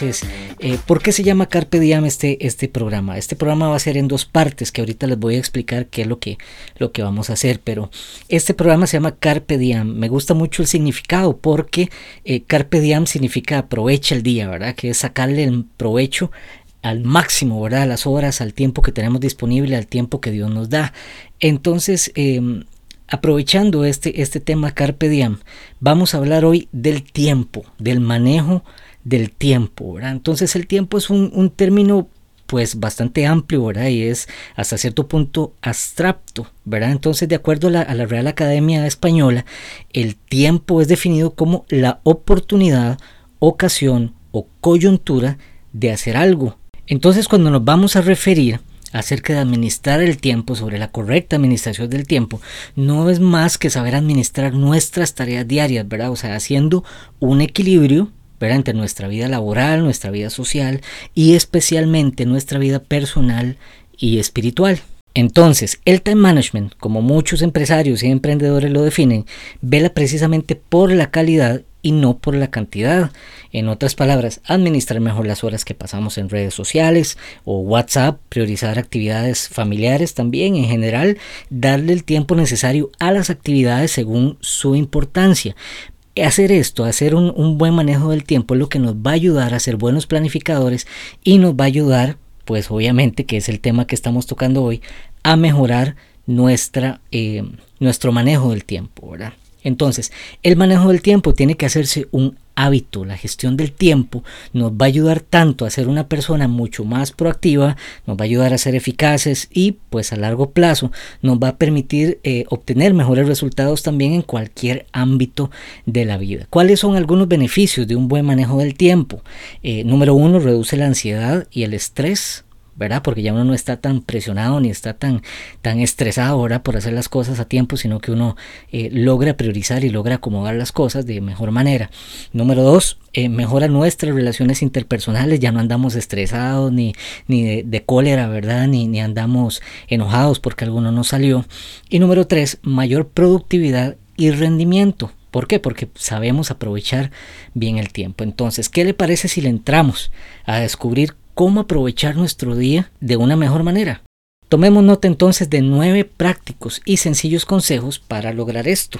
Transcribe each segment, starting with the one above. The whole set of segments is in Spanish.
Entonces, eh, ¿por qué se llama Carpe Diem este, este programa? Este programa va a ser en dos partes que ahorita les voy a explicar qué es lo que, lo que vamos a hacer, pero este programa se llama Carpe Diem. Me gusta mucho el significado porque eh, Carpe Diem significa aprovecha el día, ¿verdad? Que es sacarle el provecho al máximo, ¿verdad? A las horas, al tiempo que tenemos disponible, al tiempo que Dios nos da. Entonces, em, aprovechando este, este tema Carpe Diem, vamos a hablar hoy del tiempo, del manejo del tiempo, ¿verdad? Entonces el tiempo es un, término pues bastante amplio, ¿verdad? Y es hasta cierto punto abstracto, ¿verdad? Entonces, de acuerdo a la, a la, Real Academia Española, el tiempo es definido como la oportunidad, ocasión o coyuntura de hacer algo. Entonces, cuando nos vamos a referir acerca de administrar el tiempo, sobre la correcta administración del tiempo, no es más que saber administrar nuestras tareas diarias, ¿verdad? O sea, haciendo un equilibrio entre nuestra vida laboral, nuestra vida social y especialmente nuestra vida personal y espiritual. Entonces, el time management, como muchos empresarios y emprendedores lo definen, vela precisamente por la calidad y no por la cantidad. En otras palabras, administrar mejor las horas que pasamos en redes sociales o WhatsApp, priorizar actividades familiares también en general, darle el tiempo necesario a las actividades según su importancia. Hacer esto, hacer un, buen manejo del tiempo es lo que nos va a ayudar a ser buenos planificadores y nos va a ayudar, pues obviamente que es el tema que estamos tocando hoy, a mejorar nuestra, eh, nuestro manejo del tiempo, ¿verdad? Entonces, el manejo del tiempo tiene que hacerse un hábito. La gestión del tiempo nos va a ayudar tanto a ser una persona mucho más proactiva, nos va a ayudar a ser eficaces y pues a largo plazo nos va a permitir eh, obtener mejores resultados también en cualquier ámbito de la vida. ¿Cuáles son algunos beneficios de un buen manejo del tiempo? Eh, número uno, reduce la ansiedad y el estrés. ¿Verdad? Porque ya uno no está tan presionado ni está tan, tan estresado ahora por hacer las cosas a tiempo, sino que uno eh, logra priorizar y logra acomodar las cosas de mejor manera. Número dos, eh, mejora nuestras relaciones interpersonales, ya no andamos estresados ni, ni de, cólera, ¿verdad? Ni, ni andamos enojados porque alguno no salió. Y número tres, mayor productividad y rendimiento. ¿Por qué? Porque sabemos aprovechar bien el tiempo. Entonces, ¿qué le parece si le entramos a descubrir cómo aprovechar nuestro día de una mejor manera. Tomemos nota entonces de nueve prácticos y sencillos consejos para lograr esto.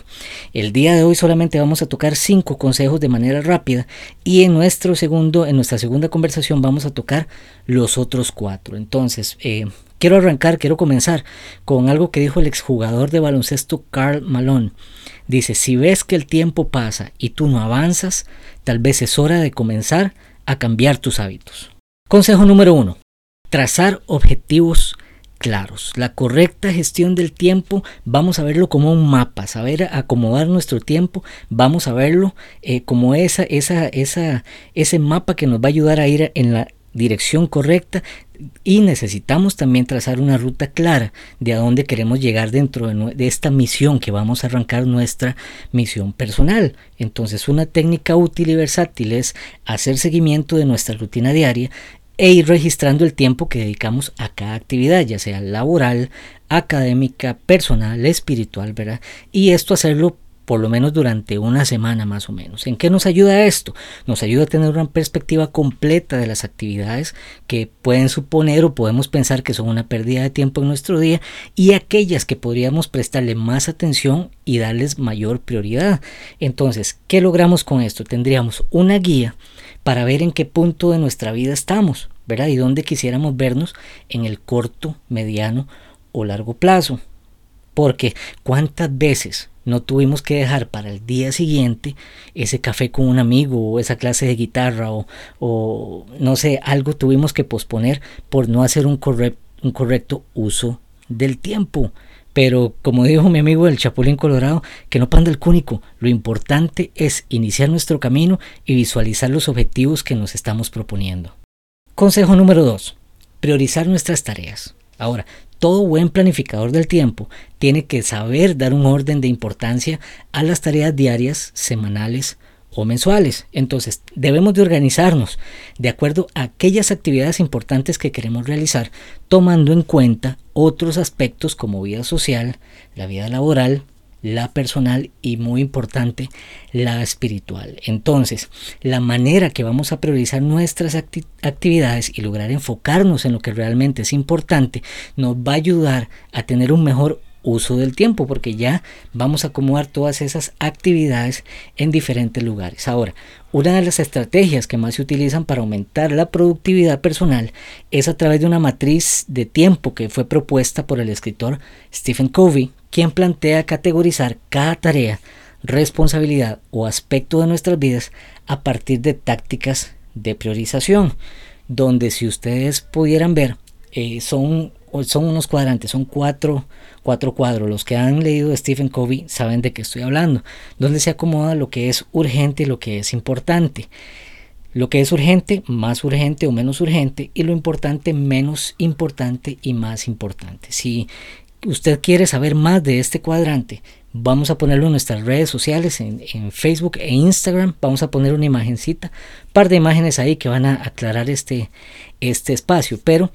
El día de hoy solamente vamos a tocar cinco consejos de manera rápida y en nuestro segundo, en nuestra segunda conversación vamos a tocar los otros cuatro. Entonces, eh, quiero arrancar, quiero comenzar con algo que dijo el exjugador de baloncesto Carl Malone. Dice, si ves que el tiempo pasa y tú no avanzas, tal vez es hora de comenzar a cambiar tus hábitos. Consejo número uno. Trazar objetivos claros. La correcta gestión del tiempo, vamos a verlo como un mapa, saber acomodar nuestro tiempo, vamos a verlo eh, como esa, esa, esa, ese mapa que nos va a ayudar a ir en la dirección correcta y necesitamos también trazar una ruta clara de a dónde queremos llegar dentro de, esta misión que vamos a arrancar nuestra misión personal. Entonces una técnica útil y versátil es hacer seguimiento de nuestra rutina diaria e ir registrando el tiempo que dedicamos a cada actividad, ya sea laboral, académica, personal, espiritual, ¿verdad? Y esto hacerlo por lo menos durante una semana más o menos. ¿En qué nos ayuda esto? Nos ayuda a tener una perspectiva completa de las actividades que pueden suponer o podemos pensar que son una pérdida de tiempo en nuestro día y aquellas que podríamos prestarle más atención y darles mayor prioridad. Entonces, ¿qué logramos con esto? Tendríamos una guía para ver en qué punto de nuestra vida estamos, ¿verdad? Y dónde quisiéramos vernos en el corto, mediano o largo plazo. Porque cuántas veces no tuvimos que dejar para el día siguiente ese café con un amigo o esa clase de guitarra o, no sé, algo tuvimos que posponer por no hacer un correcto uso del tiempo. Pero como dijo mi amigo el Chapulín Colorado, que no panda el cúnico, lo importante es iniciar nuestro camino y visualizar los objetivos que nos estamos proponiendo. Consejo número 2. Priorizar nuestras tareas. Ahora, todo buen planificador del tiempo tiene que saber dar un orden de importancia a las tareas diarias, semanales mensuales. Entonces, debemos de organizarnos de acuerdo a aquellas actividades importantes que queremos realizar, tomando en cuenta otros aspectos como vida social, la vida laboral, la personal y muy importante la espiritual. Entonces, la manera que vamos a priorizar nuestras actividades y lograr enfocarnos en lo que realmente es importante nos va a ayudar a tener un mejor uso del tiempo porque ya vamos a acomodar todas esas actividades en diferentes lugares. Ahora, una de las estrategias que más se utilizan para aumentar la productividad personal es a través de una matriz de tiempo que fue propuesta por el escritor Stephen Covey, quien plantea categorizar cada tarea, responsabilidad o aspecto de nuestras vidas a partir de tácticas de priorización, donde si ustedes pudieran ver, eh, son, son unos cuadrantes, son cuatro cuatro cuadros. Los que han leído Stephen Covey saben de qué estoy hablando, donde se acomoda lo que es urgente y lo que es importante. Lo que es urgente, más urgente o menos urgente, y lo importante, menos importante y más importante. Si usted quiere saber más de este cuadrante, vamos a ponerlo en nuestras redes sociales, en, en, Facebook e Instagram. Vamos a poner una imagencita, par de imágenes ahí que van a aclarar este, este espacio. Pero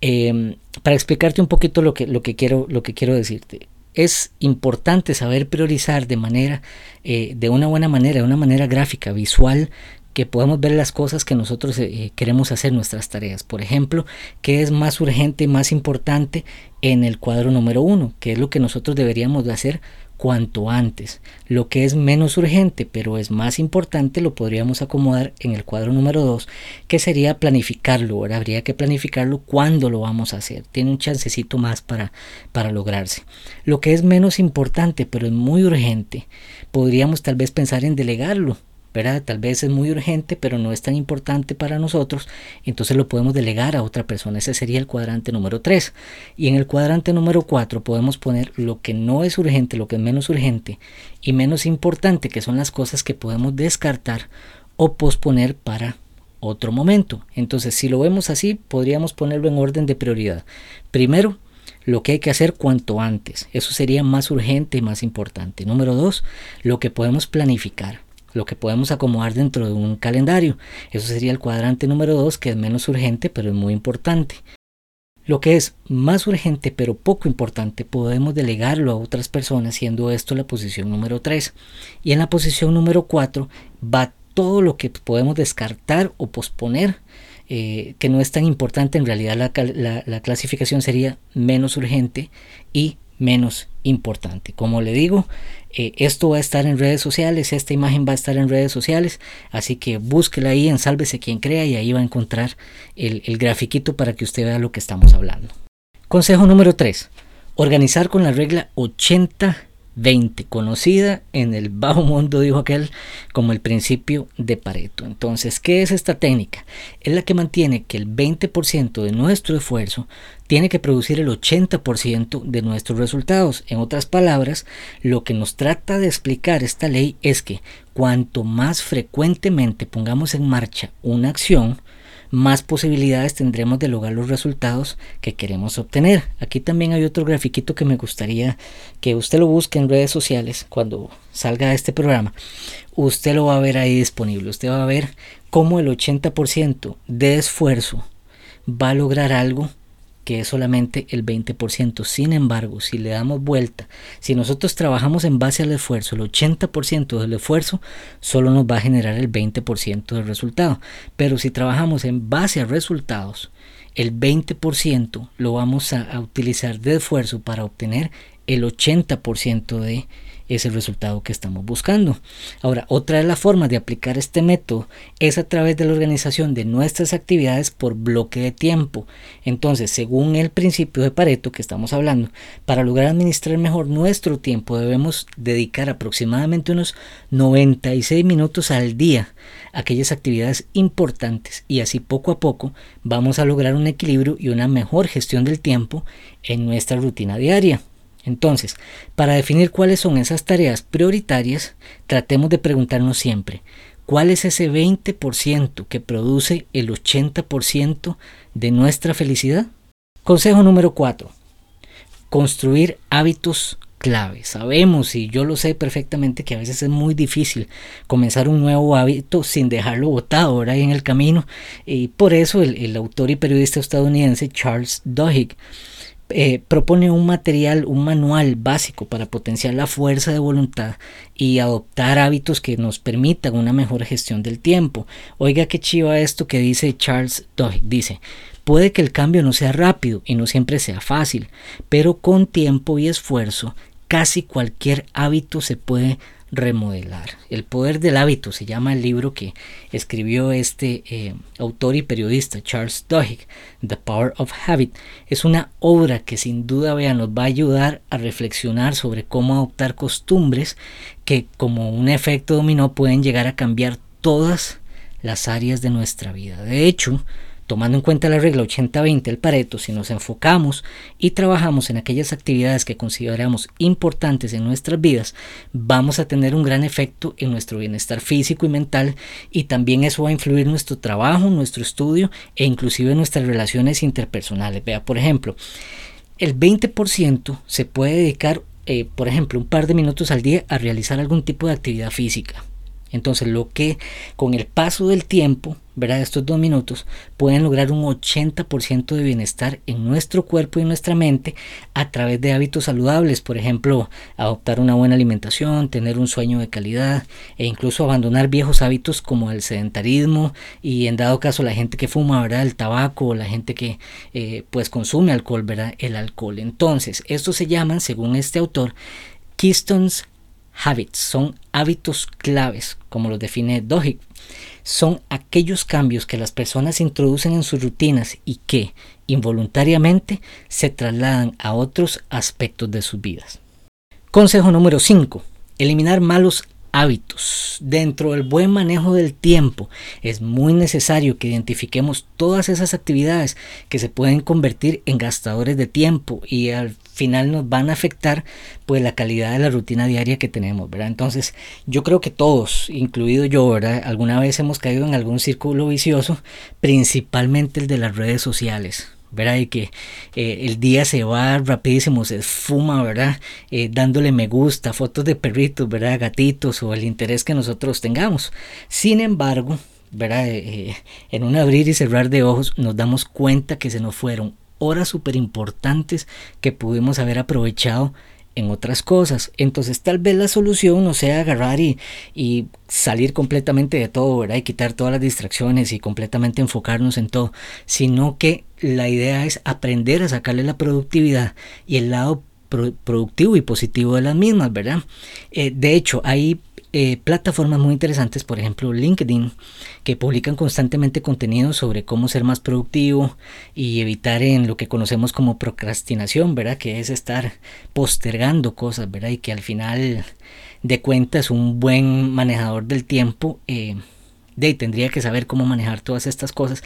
Em, para explicarte un poquito lo que, lo, que quiero, lo que quiero decirte. Es importante saber priorizar de manera, eh, de una buena manera, de una manera gráfica, visual, que podamos ver las cosas que nosotros eh, queremos hacer, nuestras tareas. Por ejemplo, qué es más urgente y más importante en el cuadro número uno, qué es lo que nosotros deberíamos de hacer cuanto antes. Lo que es menos urgente pero es más importante lo podríamos acomodar en el cuadro número 2 que sería planificarlo. Ahora habría que planificarlo cuándo lo vamos a hacer. Tiene un chancecito más para, para lograrse. Lo que es menos importante pero es muy urgente podríamos tal vez pensar en delegarlo Tal vez es muy urgente, pero no es tan importante para nosotros, entonces lo podemos delegar a otra persona. Ese sería el cuadrante número 3. Y en el cuadrante número 4 podemos poner lo que no es urgente, lo que es menos urgente y menos importante, que son las cosas que podemos descartar o posponer para otro momento. Entonces, si lo vemos así, podríamos ponerlo en orden de prioridad. Primero, lo que hay que hacer cuanto antes. Eso sería más urgente y más importante. Número 2, lo que podemos planificar lo que podemos acomodar dentro de un calendario. Eso sería el cuadrante número 2, que es menos urgente, pero es muy importante. Lo que es más urgente pero poco importante podemos delegarlo a otras personas, siendo esto la posición número 3. Y en la posición número 4 va todo lo que podemos descartar o posponer, eh, que no es tan importante. En realidad la, la clasificación sería menos urgente y menos importante. Como le digo, eh, esto va a estar en redes sociales, esta imagen va a estar en redes sociales, así que búsquela ahí en Sálvese quien crea y ahí va a encontrar el, el grafiquito para que usted vea lo que estamos hablando. Consejo número 3. Organizar con la regla 80 20, conocida en el bajo mundo, dijo aquel, como el principio de Pareto. Entonces, ¿qué es esta técnica? Es la que mantiene que el 20% de nuestro esfuerzo tiene que producir el 80% de nuestros resultados. En otras palabras, lo que nos trata de explicar esta ley es que cuanto más frecuentemente pongamos en marcha una acción, más posibilidades tendremos de lograr los resultados que queremos obtener. Aquí también hay otro grafiquito que me gustaría que usted lo busque en redes sociales cuando salga este programa. Usted lo va a ver ahí disponible. Usted va a ver cómo el 80% de esfuerzo va a lograr algo que es solamente el 20%. Sin embargo, si le damos vuelta, si nosotros trabajamos en base al esfuerzo, el 80% del esfuerzo solo nos va a generar el 20% del resultado. Pero si trabajamos en base a resultados, el 20% lo vamos a, a utilizar de esfuerzo para obtener el 80% de es el resultado que estamos buscando. Ahora, otra de las formas de aplicar este método es a través de la organización de nuestras actividades por bloque de tiempo. Entonces, según el principio de Pareto que estamos hablando, para lograr administrar mejor nuestro tiempo debemos dedicar aproximadamente unos 96 minutos al día a aquellas actividades importantes y así poco a poco vamos a lograr un equilibrio y una mejor gestión del tiempo en nuestra rutina diaria. Entonces, para definir cuáles son esas tareas prioritarias, tratemos de preguntarnos siempre, ¿cuál es ese 20% que produce el 80% de nuestra felicidad? Consejo número 4. Construir hábitos clave. Sabemos y yo lo sé perfectamente que a veces es muy difícil comenzar un nuevo hábito sin dejarlo botado ahora en el camino. Y por eso el, el autor y periodista estadounidense Charles Duhigg eh, propone un material, un manual básico para potenciar la fuerza de voluntad y adoptar hábitos que nos permitan una mejor gestión del tiempo. Oiga qué chiva esto que dice Charles Duhigg. Dice, puede que el cambio no sea rápido y no siempre sea fácil, pero con tiempo y esfuerzo casi cualquier hábito se puede remodelar. El poder del hábito se llama el libro que escribió este eh, autor y periodista Charles Duhigg, The Power of Habit. Es una obra que sin duda vea, nos va a ayudar a reflexionar sobre cómo adoptar costumbres que como un efecto dominó pueden llegar a cambiar todas las áreas de nuestra vida. De hecho, Tomando en cuenta la regla 80-20 el Pareto, si nos enfocamos y trabajamos en aquellas actividades que consideramos importantes en nuestras vidas, vamos a tener un gran efecto en nuestro bienestar físico y mental y también eso va a influir nuestro trabajo, nuestro estudio e inclusive nuestras relaciones interpersonales. Vea, por ejemplo, el 20% se puede dedicar, eh, por ejemplo, un par de minutos al día a realizar algún tipo de actividad física. Entonces, lo que con el paso del tiempo, ¿verdad? Estos dos minutos pueden lograr un 80% de bienestar en nuestro cuerpo y nuestra mente a través de hábitos saludables, por ejemplo, adoptar una buena alimentación, tener un sueño de calidad e incluso abandonar viejos hábitos como el sedentarismo y en dado caso la gente que fuma, ¿verdad? El tabaco o la gente que eh, pues consume alcohol, ¿verdad? El alcohol. Entonces, estos se llaman, según este autor, Keystones Habits son hábitos claves, como los define Dohig. Son aquellos cambios que las personas introducen en sus rutinas y que, involuntariamente, se trasladan a otros aspectos de sus vidas. Consejo número 5. Eliminar malos hábitos. Dentro del buen manejo del tiempo es muy necesario que identifiquemos todas esas actividades que se pueden convertir en gastadores de tiempo y al final nos van a afectar pues la calidad de la rutina diaria que tenemos, ¿verdad? Entonces yo creo que todos, incluido yo, ¿verdad? Alguna vez hemos caído en algún círculo vicioso, principalmente el de las redes sociales. ¿Verdad? Y que eh, el día se va rapidísimo, se esfuma, ¿verdad? Eh, dándole me gusta, fotos de perritos, ¿verdad? Gatitos o el interés que nosotros tengamos. Sin embargo, ¿verdad? Eh, en un abrir y cerrar de ojos nos damos cuenta que se nos fueron horas súper importantes que pudimos haber aprovechado en otras cosas. Entonces tal vez la solución no sea agarrar y, y, salir completamente de todo, ¿verdad? Y quitar todas las distracciones y completamente enfocarnos en todo, sino que la idea es aprender a sacarle la productividad y el lado productivo y positivo de las mismas, ¿verdad? Eh, de hecho, hay eh, plataformas muy interesantes, por ejemplo LinkedIn, que publican constantemente contenido sobre cómo ser más productivo y evitar en lo que conocemos como procrastinación, ¿verdad? Que es estar postergando cosas, ¿verdad? Y que al final de cuentas un buen manejador del tiempo eh, de, tendría que saber cómo manejar todas estas cosas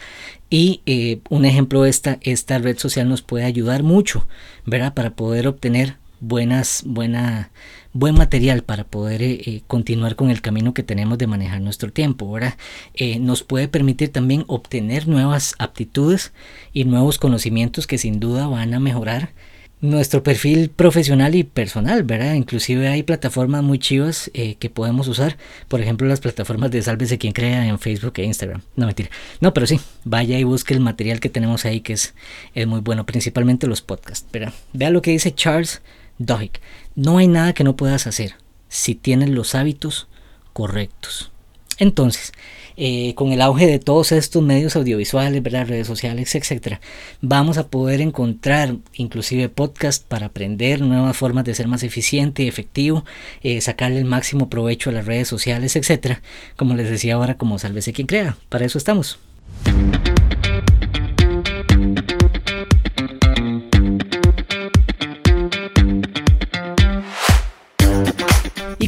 y eh, un ejemplo esta esta red social nos puede ayudar mucho verdad para poder obtener buenas buena buen material para poder eh, eh, continuar con el camino que tenemos de manejar nuestro tiempo. ¿verdad? Eh, nos puede permitir también obtener nuevas aptitudes y nuevos conocimientos que sin duda van a mejorar nuestro perfil profesional y personal, ¿verdad? Inclusive hay plataformas muy chivas que podemos usar, por ejemplo las plataformas de Sálvese quien crea en Facebook e Instagram. No mentira. No, pero sí, vaya y busque el material que tenemos ahí que es, es muy bueno, principalmente los podcasts. ¿verdad? Vea lo que dice Charles Duhigg. No hay nada que no puedas hacer si tienes los hábitos correctos. Entonces, eh, con el auge de todos estos medios audiovisuales, redes sociales, etc., vamos a poder encontrar inclusive podcast para aprender nuevas formas de ser más eficiente y efectivo, eh, sacarle el máximo provecho a las redes sociales, etc. Como les decía ahora, como sálvese quien crea. Para eso estamos.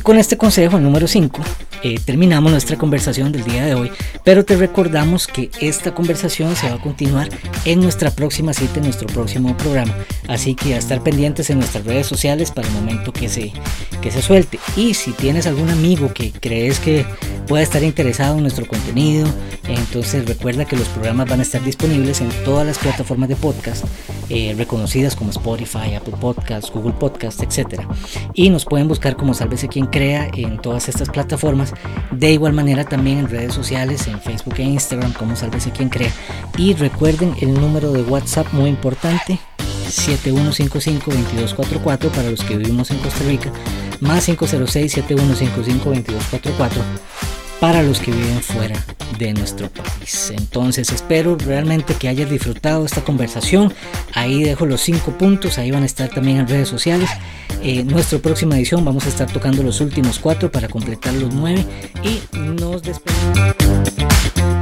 Con este consejo número 5 eh, terminamos nuestra conversación del día de hoy, pero te recordamos que esta conversación se va a continuar en nuestra próxima cita, en nuestro próximo programa. Así que a estar pendientes en nuestras redes sociales para el momento que se, que se suelte. Y si tienes algún amigo que crees que pueda estar interesado en nuestro contenido, entonces recuerda que los programas van a estar disponibles en todas las plataformas de podcast eh, reconocidas como Spotify, Apple Podcasts, Google Podcasts, etc. Y nos pueden buscar como Sálvese quien crea en todas estas plataformas. De igual manera también en redes sociales, en Facebook e Instagram como Sálvese quien crea. Y recuerden el número de WhatsApp muy importante 506-7155-2244 para los que vivimos en Costa Rica, más 506-7155-2244 para los que viven fuera de nuestro país. Entonces espero realmente que hayas disfrutado esta conversación. Ahí dejo los cinco puntos, ahí van a estar también en redes sociales. En eh, nuestra próxima edición vamos a estar tocando los últimos cuatro para completar los nueve y nos despedimos.